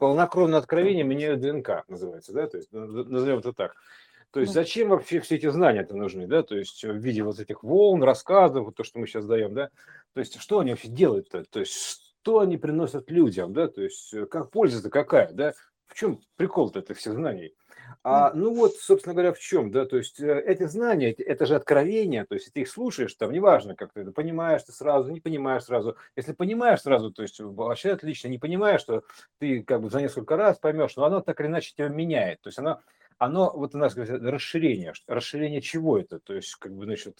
полнокровное откровение меняют ДНК, называется, да, то есть назовем это так. То есть зачем вообще все эти знания-то нужны, да, то есть в виде вот этих волн, рассказов, вот то, что мы сейчас даем, да, то есть что они вообще делают-то, то есть что они приносят людям, да, то есть как польза-то какая, да, в чем прикол-то этих всех знаний? А, ну вот, собственно говоря, в чем, да, то есть э, эти знания, это же откровения, то есть ты их слушаешь, там, неважно, как ты понимаешь ты сразу, не понимаешь сразу. Если понимаешь сразу, то есть вообще отлично, не понимаешь, что ты как бы за несколько раз поймешь, но оно так или иначе тебя меняет, то есть оно оно, вот у нас говорят, расширение. Расширение чего это? То есть, как бы, значит,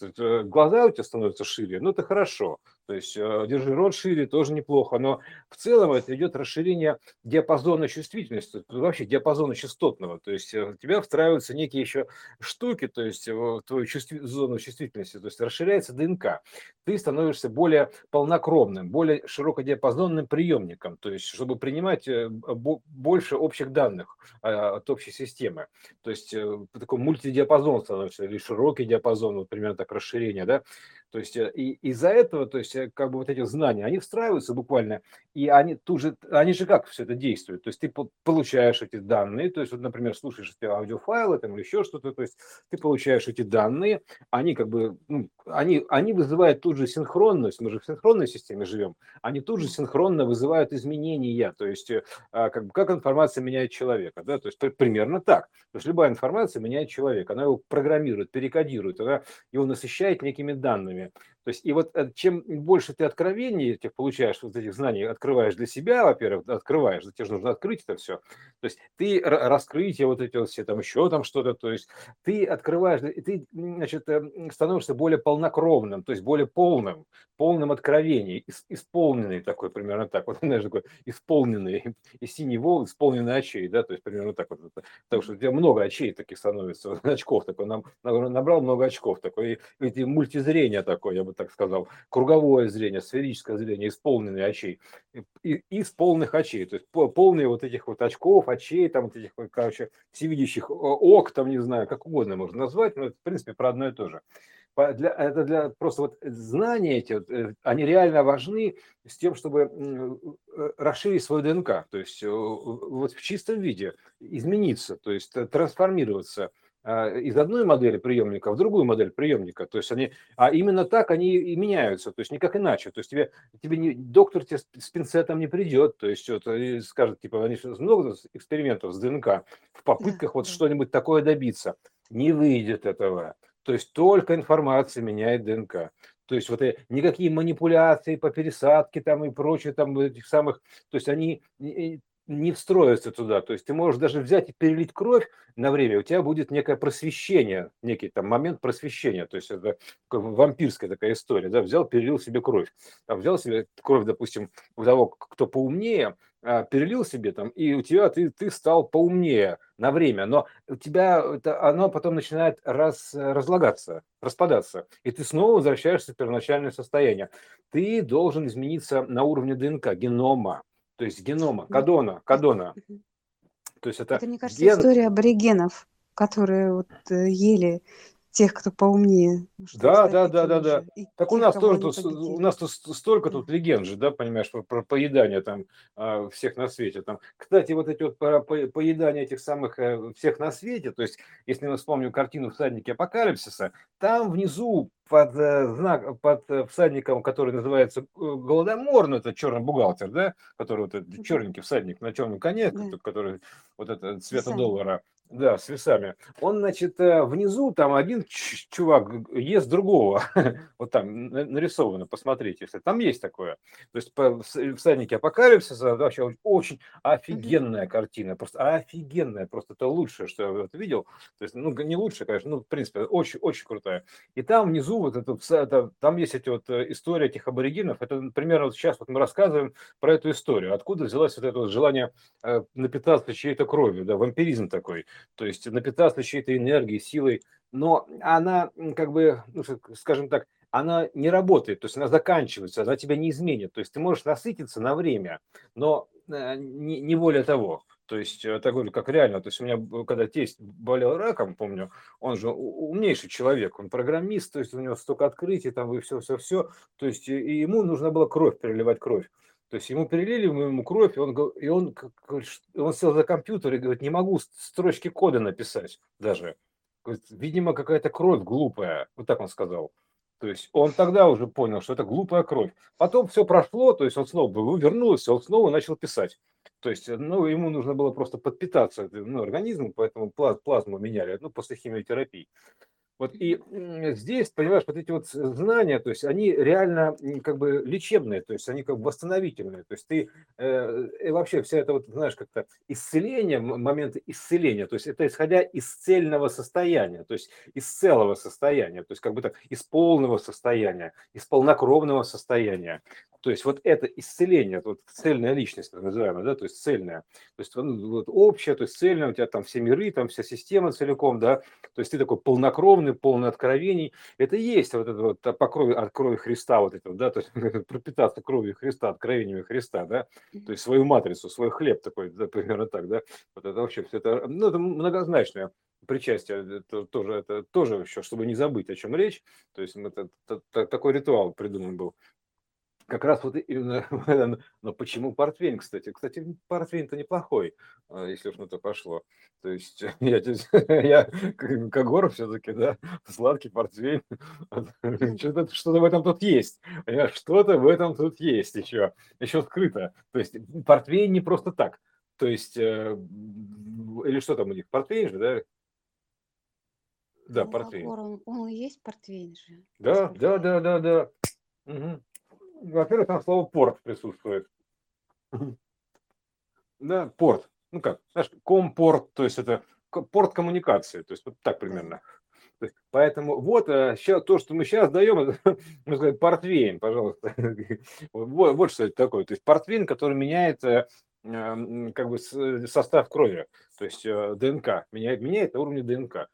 глаза у тебя становятся шире, ну, это хорошо. То есть, э, держи рот шире, тоже неплохо. Но в целом это идет расширение диапазона чувствительности, вообще диапазона частотного. То есть, э, у тебя встраиваются некие еще штуки, то есть, в твою чувств... зону чувствительности. То есть, расширяется ДНК. Ты становишься более полнокровным, более широкодиапазонным приемником. То есть, чтобы принимать э, больше общих данных от общей системы. То есть э, такой мультидиапазон становится, или широкий диапазон, вот примерно так расширение, да, то есть э, и из-за этого, то есть э, как бы вот эти знания, они встраиваются буквально, и они тут же, они же как все это действует, то есть ты получаешь эти данные, то есть вот, например, слушаешь эти аудиофайлы там или еще что-то, то есть ты получаешь эти данные, они как бы, ну, они, они вызывают тут же синхронность, мы же в синхронной системе живем, они тут же синхронно вызывают изменения, то есть а, как бы как информация меняет человека, да, то есть примерно так, то есть любая информация меняет человека, она его программирует, перекодирует, она его насыщает некими данными. То есть, и вот э, чем больше ты откровений этих получаешь, вот этих знаний, открываешь для себя, во-первых, открываешь, тебе же нужно открыть это все. То есть, ты раскрытие вот эти вот все, там еще там что-то, то есть, ты открываешь, и ты, значит, э, становишься более полнокровным, то есть, более полным, полным откровений, исполненный такой, примерно так, вот, знаешь, такой исполненный, и синий волк, исполненный очей, да, то есть, примерно так вот, потому что у тебя много очей таких становится, очков такой, нам, набрал много очков такой, и, и мультизрение такое, я бы так сказал, круговое зрение, сферическое зрение, исполненные очей, из полных очей, то есть полные вот этих вот очков, очей, там вот этих, короче, всевидящих ок, там, не знаю, как угодно можно назвать, но в принципе, про одно и то же. Для, это для просто вот знания эти, э, они реально важны с тем, чтобы э, расширить свой ДНК, то есть вот в чистом виде измениться, то есть трансформироваться, из одной модели приемника в другую модель приемника. То есть они, а именно так они и меняются, то есть никак иначе. То есть тебе, тебе не, доктор тебе с пинцетом не придет, то есть вот, скажет, типа, они много экспериментов с ДНК в попытках вот что-нибудь такое добиться. Не выйдет этого. То есть только информация меняет ДНК. То есть вот никакие манипуляции по пересадке там и прочее там этих самых, то есть они не встроится туда. То есть ты можешь даже взять и перелить кровь на время, у тебя будет некое просвещение, некий там момент просвещения. То есть это вампирская такая история. Да? Взял, перелил себе кровь. Там взял себе кровь, допустим, у того, кто поумнее, а, перелил себе там, и у тебя ты, ты стал поумнее на время, но у тебя это, оно потом начинает раз, разлагаться, распадаться, и ты снова возвращаешься в первоначальное состояние. Ты должен измениться на уровне ДНК, генома то есть генома, кадона, кадона. То есть это, это мне кажется, ген... история аборигенов, которые вот э, ели тех, кто поумнее. Да, да, да, да, да. Так у нас тоже тут, у нас тут столько тут легенд же, да, понимаешь, про, про поедание там а, всех на свете. Там, кстати, вот эти вот про поедание этих самых э, всех на свете, то есть, если мы вспомним картину «Всадники апокалипсиса», там внизу под э, знак, под э, всадником, который называется Голодомор, ну это черный бухгалтер, да, который вот этот черненький всадник на черном коне, который вот это цвета доллара, да, с весами. Он, значит, э, внизу там один чувак ест другого. вот там нарисовано, посмотрите, если там есть такое. То есть по всаднике апокалипсиса вообще очень офигенная картина. Просто офигенная. Просто это лучшее, что я вот видел. То есть, ну, не лучше, конечно, ну, в принципе, очень, очень крутая. И там внизу вот это, это там есть эти вот э, истории этих аборигенов. Это примерно вот сейчас вот мы рассказываем про эту историю. Откуда взялось вот это вот желание э, напитаться чьей-то кровью, да, вампиризм такой то есть напитаться чьей-то энергией, силой, но она как бы, ну, скажем так, она не работает, то есть она заканчивается, она тебя не изменит. То есть ты можешь насытиться на время, но э, не, не более того. То есть, э, говорю, как реально. То есть, у меня, когда тесть болел раком, помню, он же умнейший человек, он программист, то есть, у него столько открытий, там, и все-все-все. То есть, и ему нужно было кровь, переливать кровь. То есть ему перелили ему кровь, и он, и он, он сел за компьютер и говорит, не могу строчки кода написать даже. Видимо, какая-то кровь глупая. Вот так он сказал. То есть он тогда уже понял, что это глупая кровь. Потом все прошло, то есть он снова вернулся, он снова начал писать. То есть, ну, ему нужно было просто подпитаться ну, организмом, поэтому плазму меняли, ну, после химиотерапии. Вот и здесь, понимаешь, вот эти вот знания, то есть они реально как бы лечебные, то есть они как бы восстановительные. То есть ты э, вообще вся это вот, знаешь, как-то исцеление, моменты исцеления, то есть это исходя из цельного состояния, то есть из целого состояния, то есть как бы так из полного состояния, из полнокровного состояния. То есть вот это исцеление, вот цельная личность, так называемая, да, то есть цельная, то есть ну, вот общая, то есть цельная, у тебя там все миры, там вся система целиком, да, то есть ты такой полнокровный, полный откровений. Это есть вот это вот по крови, от крови Христа вот это, да, то есть пропитаться кровью Христа, откровениями Христа, да, то есть свою матрицу, свой хлеб такой, да, примерно так, да, вот это вообще все это, ну, это многозначное причастие, это тоже, это тоже еще, чтобы не забыть, о чем речь, то есть это, это, такой ритуал придуман был как раз вот именно, но почему портвейн, кстати? Кстати, портвейн-то неплохой, а, если уж на то пошло. То есть я, я Кагор все-таки, да, сладкий портвейн, что-то, что-то в этом тут есть, что-то в этом тут есть еще, еще скрыто. То есть портвейн не просто так, то есть, э, или что там у них, портвейн же, да? Да, ну, портвейн. Он, он есть портвейн же. Да, да, да, да, да. Угу во-первых, там слово порт присутствует. Да, порт. Ну как, знаешь, компорт, то есть это порт коммуникации, то есть вот так примерно. Поэтому вот сейчас, э, то, что мы сейчас даем, это, можно сказать, портвейн, пожалуйста. Вот, вот что это такое. То есть портвейн, который меняет э, как бы состав крови, то есть э, ДНК, меняет, меняет на уровне ДНК.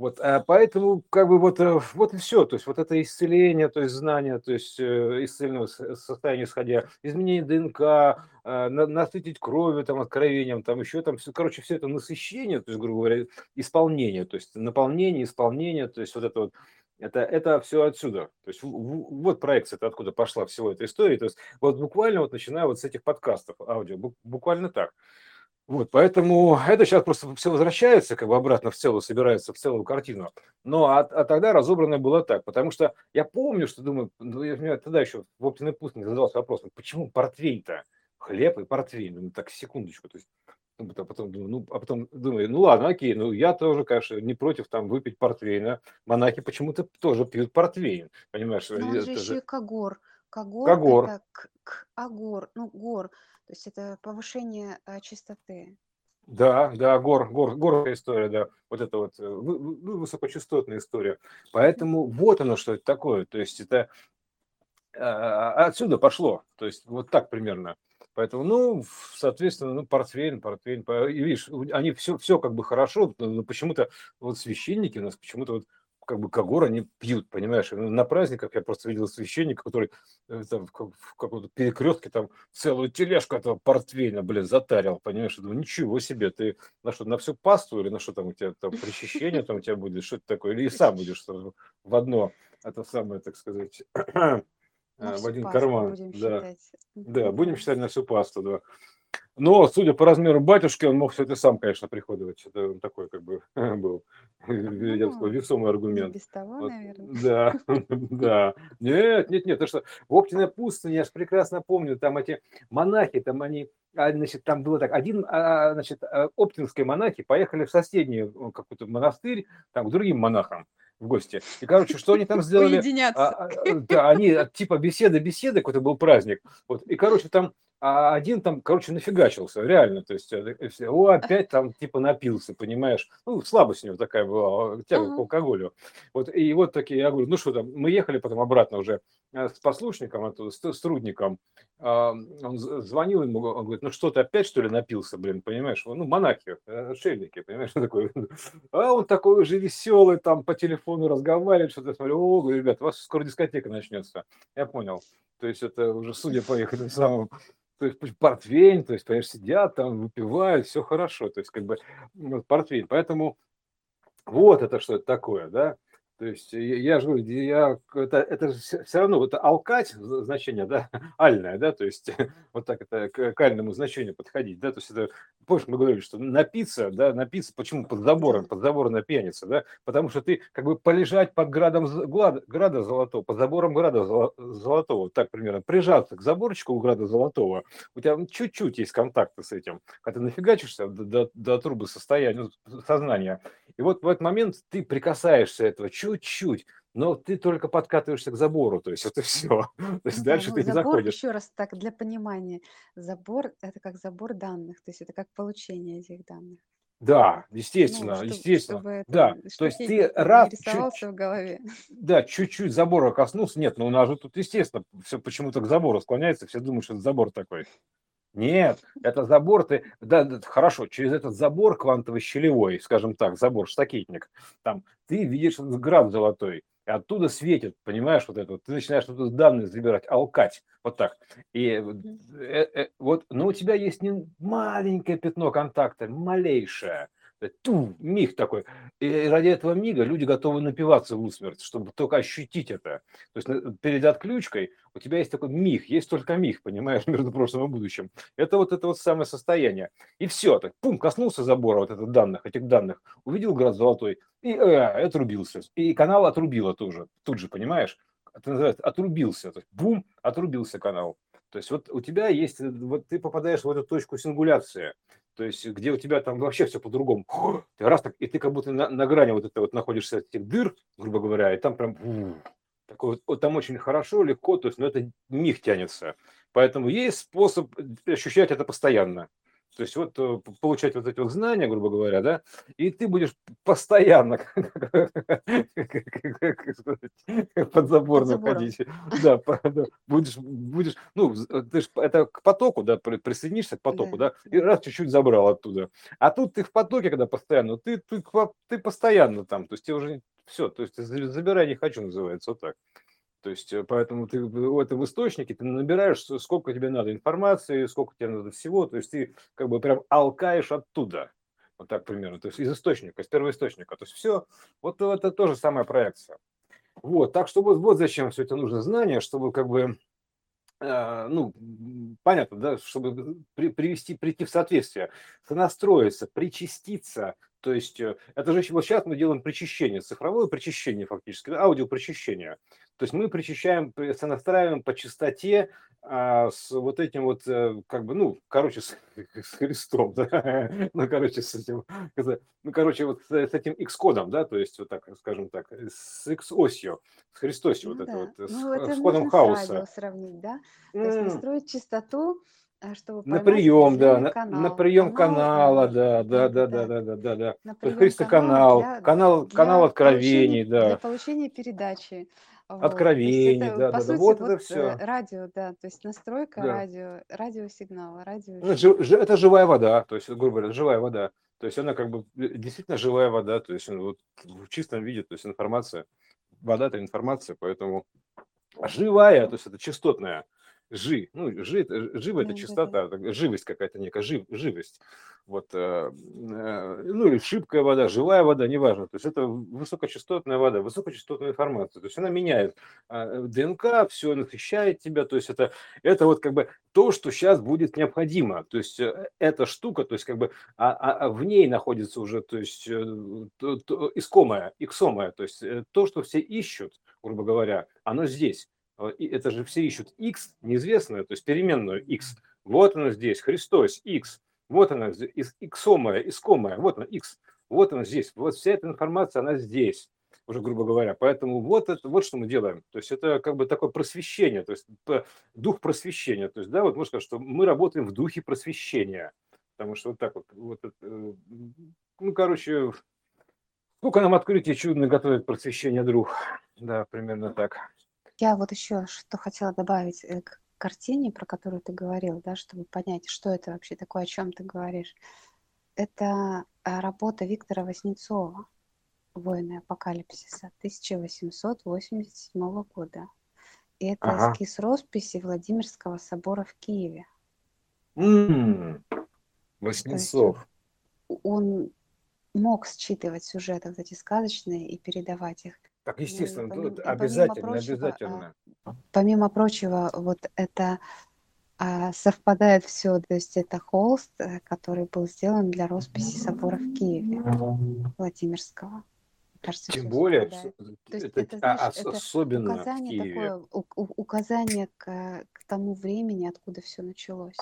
Вот, а поэтому как бы вот, э, вот и все, то есть вот это исцеление, то есть знание, то есть э, исцеленного состояния исходя, изменение ДНК, а, насытить кровью, там, откровением, там еще там, все, короче, все это насыщение, то есть, грубо говоря, исполнение, то есть наполнение, исполнение, то есть вот это вот, это, это все отсюда. То есть вот проекция, это откуда пошла всего эта история. То есть вот буквально вот начиная вот с этих подкастов аудио, буквально так. Вот, поэтому это сейчас просто все возвращается как бы обратно в целую, собирается в целую картину. Но а, а тогда разобранное было так, потому что я помню, что думаю, ну, я, меня тогда еще в оптиной пустыне задался вопросом, почему портвейн-то? Хлеб и портвейн. Ну, так, секундочку. То есть, ну, а потом думаю, ну, а потом думаю, ну ладно, окей, ну я тоже, конечно, не против там выпить портвейна. Монахи почему-то тоже пьют портвейн, понимаешь? Но он же еще и кагор. Кагор, Кагор. это к, к, агор, ну, гор. То есть это повышение а, чистоты. Да, да, гор, гор, горная история, да, вот это вот ну, высокочастотная история. Поэтому вот оно, что это такое. То есть это а, отсюда пошло. То есть вот так примерно. Поэтому, ну, соответственно, ну, портфель, портфель, и видишь, они все, все как бы хорошо, но почему-то вот священники у нас почему-то вот как бы когор они пьют, понимаешь? На праздниках я просто видел священника, который э, там, в каком-то перекрестке там целую тележку этого портвейна, блин, затарил, понимаешь? Я думаю, ничего себе, ты на что, на всю пасту или на что там у тебя там причащение там у тебя будет, что это такое? Или и сам будешь в одно, это самое, так сказать, в один карман. Да. да, будем считать на всю пасту, да. Но, судя по размеру батюшки, он мог все это сам, конечно, приходовать. Это такой, как бы, был, я бы сказал, весомый аргумент. Без того, вот, наверное. Да, да. Нет, нет, нет. То, что в Оптиной пустыне, я же прекрасно помню, там эти монахи, там они, а, значит, там было так, один, а, значит, а, оптинские монахи поехали в соседний какой-то монастырь, там, к другим монахам в гости. И, короче, что они там сделали? А, да, они типа беседы, беседы, какой-то был праздник. Вот, и, короче, там а один там, короче, нафигачился, реально, то есть, э, о, опять там типа напился, понимаешь, ну, слабость у него такая была, тяга uh-huh. к алкоголю, вот, и вот такие, я говорю, ну что там, мы ехали потом обратно уже э, с послушником, оттуда, с, с трудником, а, он звонил ему, он говорит, ну что ты опять что ли напился, блин, понимаешь, ну, монахи, э, отшельники, понимаешь, такой, а он такой уже веселый, там по телефону разговаривает, что-то, смотрю, о, говорю, ребят, у вас скоро дискотека начнется, я понял, то есть это уже, судя по их самым то есть портвейн, то есть, понимаешь, сидят там, выпивают, все хорошо, то есть как бы вот, портвейн. Поэтому вот это что это такое, да. То есть я же говорю, я, это, это все равно, это алкать значение, да, альное, да, то есть вот так это к, альному значению подходить, да, то есть это, помнишь, мы говорили, что напиться, да, напиться, почему под забором, под забором напьяниться, да, потому что ты как бы полежать под градом града золотого, под забором града золотого, так примерно, прижаться к заборчику у града золотого, у тебя чуть-чуть есть контакты с этим, когда ты нафигачишься до, до, до трубы состояния, сознания, и вот в этот момент ты прикасаешься этого чуть-чуть, но ты только подкатываешься к забору, то есть это все. То есть Ну да, дальше ну ты не забор, заходишь. еще раз так, для понимания, забор– это как забор данных, то есть это как получение этих данных. Да, Ну, естественно, чтоб- естественно. чтобы это, Да, то есть ты раз, чуть, в голове. да, чуть-чуть забора коснулся. Нет, ну у нас же тут, естественно, все почему-то к забору склоняется, все думают, что это забор такой. Нет, это забор, ты, да, да, хорошо, через этот забор квантово-щелевой, скажем так, забор-штакетник, там, ты видишь этот град золотой, и оттуда светит, понимаешь, вот это вот, ты начинаешь оттуда данные забирать, алкать, вот так. И вот, э, э, вот, но у тебя есть не маленькое пятно контакта, малейшее, ту, миг такой. И ради этого мига люди готовы напиваться в усмерть, чтобы только ощутить это. То есть на- перед отключкой у тебя есть такой миг, есть только миг, понимаешь, между прошлым и будущим. Это вот это вот самое состояние. И все, так, пум, коснулся забора вот этих данных, этих данных, увидел град золотой и э, отрубился. И канал отрубило тоже, тут же, понимаешь? Это называется отрубился. То есть, бум, отрубился канал. То есть вот у тебя есть, э, вот ты попадаешь в эту точку сингуляции, то есть где у тебя там вообще все по-другому. Ты раз так, и ты как будто на, на грани вот это вот находишься этих дыр, грубо говоря, и там прям такой вот, там очень хорошо, легко, то есть, но это миг тянется. Поэтому есть способ ощущать это постоянно. То есть вот э, получать вот эти вот знания, грубо говоря, да, и ты будешь постоянно под забор находить. Да, будешь, будешь, ну, э, ты ж это к потоку, да, при- присоединишься к потоку, Да, и раз чуть-чуть забрал оттуда. А тут ты в потоке, когда постоянно, ты, ты, ты постоянно там, то есть тебе уже все, то есть забирай не хочу, называется, вот так. То есть, э, поэтому ты в этом источнике ты набираешь, сколько тебе надо информации, сколько тебе надо всего, то есть ты как бы прям алкаешь оттуда. Вот так примерно, то есть из источника, из первоисточника. То есть все, вот это тоже самая проекция. Вот, так что вот, вот зачем все это нужно знание, чтобы как бы, э, ну, понятно, да, чтобы при- привести, прийти в соответствие, сонастроиться, причаститься. То есть э, это же вот сейчас мы делаем причащение, цифровое причащение фактически, аудиопричащение. То есть мы причащаем, при- сонастраиваем по частоте а, с вот этим вот, э, как бы, ну, короче, с, с Христом, да, ну, короче, с этим, ну, короче, вот с, с этим X-кодом, да, то есть, вот так, скажем так, с X-осью, с Христосью, Ну вот это да. вот, э, с, Ну это с кодом хаоса. сравнить, да? То есть настроить частоту, а, чтобы На прием, да, на, на канал. прием Канал, канала, да, да, да, да, да, да, да, да. канала Христоканал, для, канал, канал для откровений, получения, для да, получения передачи. Вот. Откровений, это, да, по да, да, сути, вот это вот э, все, радио, да, то есть настройка да. радио, радиосигнала, Ну, жи- жи- это живая вода, то есть, грубо говоря, живая вода. То есть она как бы э, действительно живая вода, то есть ну, вот в чистом виде, то есть информация, вода это информация, поэтому живая, то есть это частотная, жи, ну, жи, это- живо это так, живость какая-то некая, жив, живость. Вот, э, э, ну или шибкая вода, живая вода, неважно. То есть это высокочастотная вода, высокочастотная информация. То есть она меняет а, ДНК, все насыщает тебя. То есть это, это вот как бы то, что сейчас будет необходимо. То есть э, эта штука, то есть как бы а, а- а в ней находится уже, то есть э, то- то- искомое, иксомое, то есть э, то, что все ищут, грубо говоря, оно здесь. Э, И это же все ищут x неизвестное, то есть переменную x. Вот оно здесь, Христос, x. Вот она, здесь, ис- иксомое, искомое, вот она, x. Вот она здесь. Вот вся эта информация, она здесь уже, грубо говоря. Поэтому вот это, вот что мы делаем. То есть это как бы такое просвещение, то есть дух просвещения. То есть, да, вот можно сказать, что мы работаем в духе просвещения. Потому что вот так вот, вот это, э, ну, короче, сколько нам открытий чудно готовит просвещение друг. Да, примерно так. Я вот еще что хотела добавить э, к картине, про которую ты говорил, да, чтобы понять, что это вообще такое, о чем ты говоришь. Это а, работа Виктора Васнецова «Войны апокалипсиса» 1887 года. И это Ага. эскиз росписи Владимирского собора в Киеве. М, То есть Васнецов. он мог считывать сюжеты вот эти сказочные и передавать их. Так, Ну и естественно, помимо, и помимо обязательно, прочего, а, обязательно. помимо прочего, вот это а, совпадает все, то есть это холст, э, который был сделан для росписи собора в Киеве, Владимирского. Кажется, Тем более, это, это, а- знаешь, ос- это особенно в указание Киеве. такое, у- указание к, к тому времени, откуда все началось.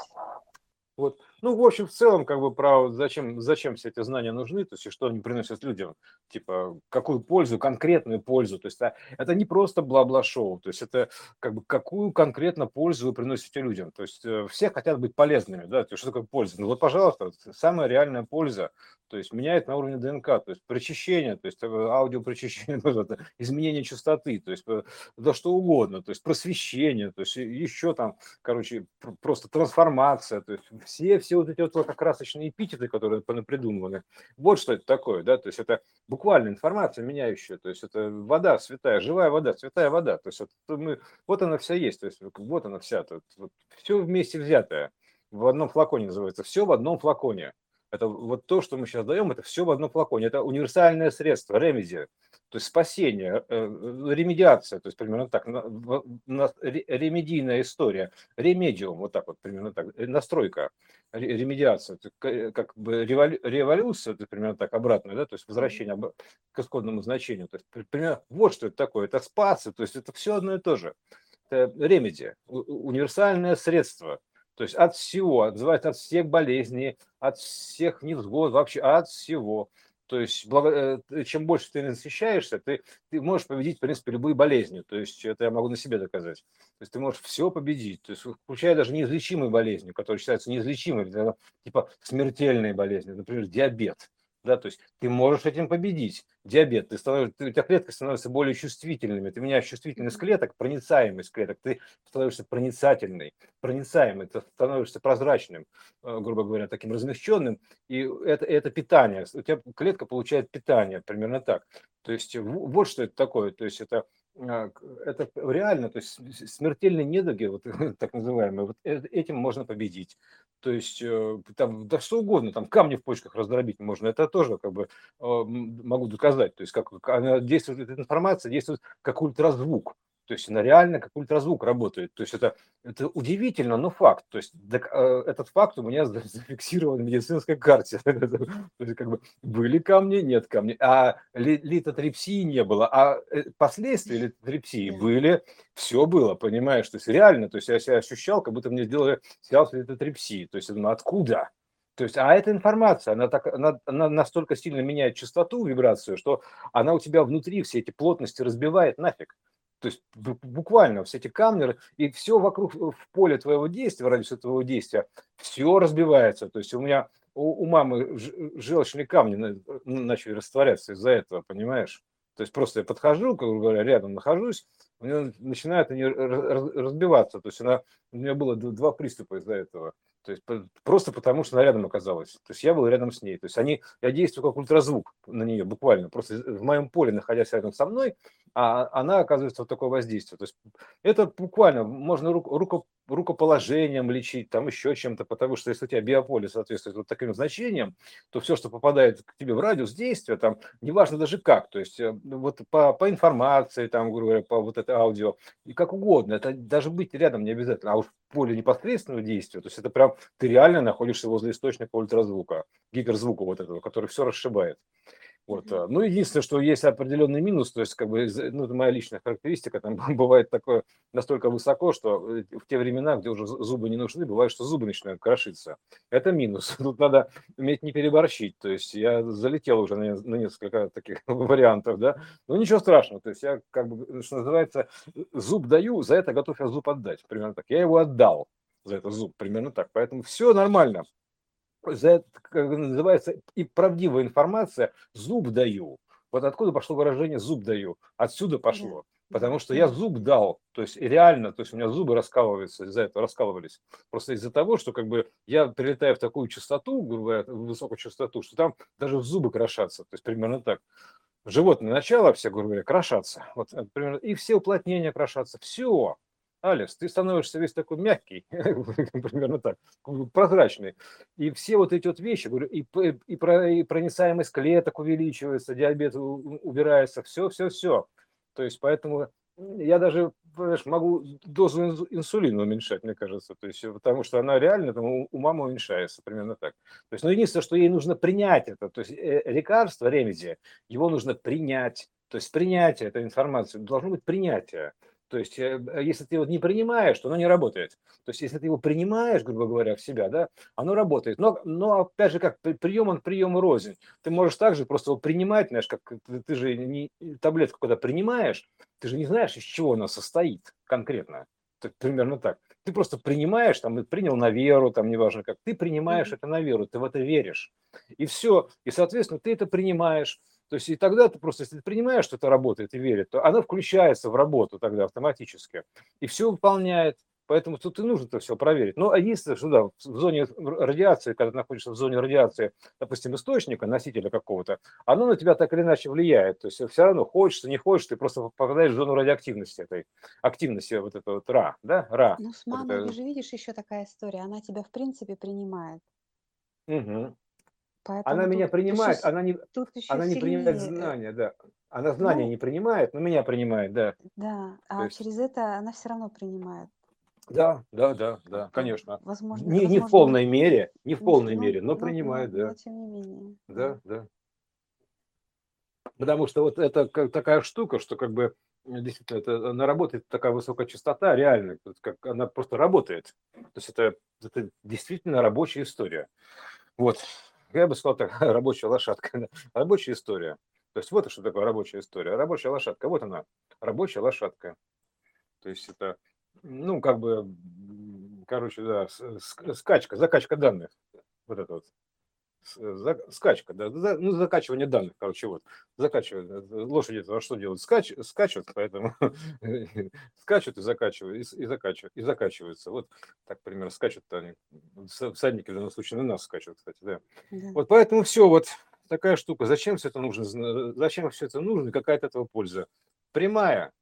Вот. Ну, в общем, в целом, как бы про зачем, зачем все эти знания нужны, то есть и что они приносят людям, типа, какую пользу, конкретную пользу. То есть а, это не просто бла-бла-шоу, то есть это как бы какую конкретно пользу вы приносите людям. То есть э, все хотят быть полезными, да, то есть что такое польза? Ну вот, пожалуйста, самая реальная польза, то есть меняет на уровне ДНК, то есть прочищение, то есть э, аудиопрочищение, ну, изменение частоты, то есть э, да что угодно, то есть просвещение, то есть еще там, короче, пр- просто трансформация, то есть все, все вот эти вот красочные эпитеты, которые придуманы, вот что это такое, да, то есть это буквально информация меняющая, то есть это вода святая, живая вода, святая вода, то есть вот, мы, вот она вся есть, то есть вот она вся, то, вот, все вместе взятое, в одном флаконе называется, все в одном флаконе. Это вот то, что мы сейчас даем, это все в одном флаконе. Это универсальное средство, ремеди, то есть спасение, э, ремедиация, то есть примерно так, ремедийная история, ремедиум, вот так вот примерно так, э, настройка, ре- ремедиация, как бы револю- революция, это примерно так обратно, да, то есть возвращение к исходному значению, то есть при- примерно вот что это такое, это спасы, то есть это все одно и то же, это ремеди, универсальное средство, то есть от всего, отзывается от всех болезней, от всех невзгод, вообще от всего. То есть, благо- э, чем больше ты насыщаешься, ты, ты можешь победить, в принципе, любые болезни. То есть, это я могу на себе доказать. То есть, ты можешь все победить, то есть, включая даже неизлечимые болезни, которые считаются неизлечимыми, типа смертельные болезни, например, диабет. Да, то есть ты можешь этим победить. Диабет, ты становишься, ты- у тебя клетки становятся более чувствительными, ты меняешь чувствительность клеток, проницаемость клеток, ты становишься проницательный, проницаемый, ты становишься прозрачным, э, грубо говоря, таким размягченным, и это, это питание. У тебя клетка получает питание, примерно так. То есть вот что это такое. То есть это, это реально, то есть смертельные недуги, вот, так называемые, вот э- этим можно победить. То есть э, там, да что угодно, там камни в почках раздробить можно, это тоже как бы э, могу доказать. То есть как она действует, эта информация действует как ультразвук. То есть она реально как ультразвук работает. То есть это, это удивительно, но факт. То есть так, э, этот факт у меня за- зафиксирован в медицинской карте. То есть как бы были камни, нет камней. А ли- литотрепсии не было. А э, последствия литотрепсии были. Все было, понимаешь? То есть реально. То есть я себя ощущал, как будто мне сделали сеанс литотрепсии. То есть думаю, откуда? То есть, а эта информация, она, так, она, она настолько сильно меняет частоту, вибрацию, что она у тебя внутри все эти плотности разбивает нафиг. То есть бу- буквально все эти камни и все вокруг э, в поле твоего действия, в радиусе твоего действия, все разбивается. То есть у меня у, у мамы желчные камни на- начали растворяться из-за этого, понимаешь? То есть просто я подхожу, как говоря, рядом нахожусь, у нее начинают они раз- раз- разбиваться. То есть она, у меня было два приступа из-за этого. То есть просто потому, что она рядом оказалась. То есть я был рядом с ней. То есть они, я действую как ультразвук на нее буквально. Просто в моем поле, находясь рядом со мной, а она оказывается вот такое воздействие. То есть это буквально можно рук- руко- рукоположением лечить, там еще чем-то, потому что если у тебя биополе соответствует вот таким значениям, то все, что попадает к тебе в радиус действия, там, неважно даже как, то есть э, вот по, по информации, там, грубо говоря, по вот это аудио, и как угодно, это даже быть рядом не обязательно, а уж поле непосредственного действия, то есть это прям ты реально находишься возле источника ультразвука, гиперзвука вот этого, который все расшибает. Вот. А, Ну, единственное, что есть определенный минус, то есть, как бы, ну, это моя личная характеристика, там бывает такое настолько высоко, что э, в те времена, где уже зубы не нужны, бывает, что зубы начинают крошиться. Это минус. Тут надо уметь не переборщить. То есть я залетел уже на, на несколько таких вариантов, да. Но ничего страшного. То есть я, как бы, что называется, зуб даю, за это готов я зуб отдать. Примерно так. Я его отдал за этот зуб, примерно так. Поэтому все нормально за это, как называется, и правдивая информация, зуб даю. Вот откуда пошло выражение зуб даю? Отсюда пошло. Потому что я зуб дал, то есть реально, то есть у меня зубы раскалываются из-за этого, раскалывались. Просто из-за того, что как бы я прилетаю в такую частоту, грубо говоря, в высокую частоту, что там даже в зубы крошатся, то есть примерно так. Животное начало все, грубо говоря, крошатся. Вот, э, примерно, и все уплотнения крошатся. Все. Алекс, ты становишься весь такой мягкий, примерно так, прозрачный. И все вот эти вот вещи, говорю, и, и, про- и проницаемость клеток увеличивается, диабет убирается, все, все, все. То есть поэтому я даже понимаешь, могу дозу инсулина уменьшать, мне кажется, то есть, потому что она реально там, у, мамы уменьшается, примерно так. То есть, но единственное, что ей нужно принять это, то есть э, лекарство, ремедия, его нужно принять, то есть принятие этой информации, должно быть принятие. То есть, э, если ты его не принимаешь, то оно не работает. То есть, если ты его принимаешь, грубо говоря, в себя, да, оно работает. Но, но опять же, как прием, он прием рознь. Ты можешь также просто его принимать, знаешь, как ты, ты же не, таблетку, когда принимаешь, ты же не знаешь, из чего она состоит конкретно. Так, примерно так. Ты просто принимаешь, там, принял на веру, там, неважно как, ты принимаешь mm-hmm. это на веру, ты в это веришь. И все. И, соответственно, ты это принимаешь то есть и тогда ты просто, если ты принимаешь, что это работает и верит, то она включается в работу тогда автоматически и все выполняет. Поэтому тут и нужно это все проверить. Ну, а если что да, в зоне радиации, когда ты находишься в зоне радиации, допустим, источника, носителя какого-то, оно на тебя так или иначе влияет. То есть все равно хочется, не хочешь, ты просто попадаешь в зону радиоактивности этой, активности вот этого вот ра, да, ра. Ну, с мамой вот это... же видишь еще такая история, она тебя в принципе принимает. Угу. Поэтому она меня принимает, еще, она не, она не принимает э, знания, да. Она знания ну, не принимает, но меня принимает, да. Да, а есть... через это она все равно принимает. Да, да, да, да, конечно. Возможно, не, возможно, не в полной мере, не в полной ну, мере, но, но принимает, но, да. Но тем не менее. Да, да. Потому что вот это как такая штука, что как бы действительно это, она работает такая высокая частота, реально, как она просто работает. То есть это, это действительно рабочая история. Вот я бы сказал так, рабочая лошадка, рабочая история. То есть вот что такое рабочая история. Рабочая лошадка, вот она, рабочая лошадка. То есть это, ну, как бы, короче, да, скачка, закачка данных. Вот это вот. Скачка, да, ну, закачивание данных, короче, вот, закачивают, лошади это что делают, Скач, скачут, поэтому скачут и закачивают, и, и закачивают, и закачиваются, вот так, примерно, скачут они, всадники в данном случае на нас скачут, кстати, да. да. Вот поэтому все, вот такая штука, зачем все это нужно, зачем все это нужно, какая от этого польза? Прямая,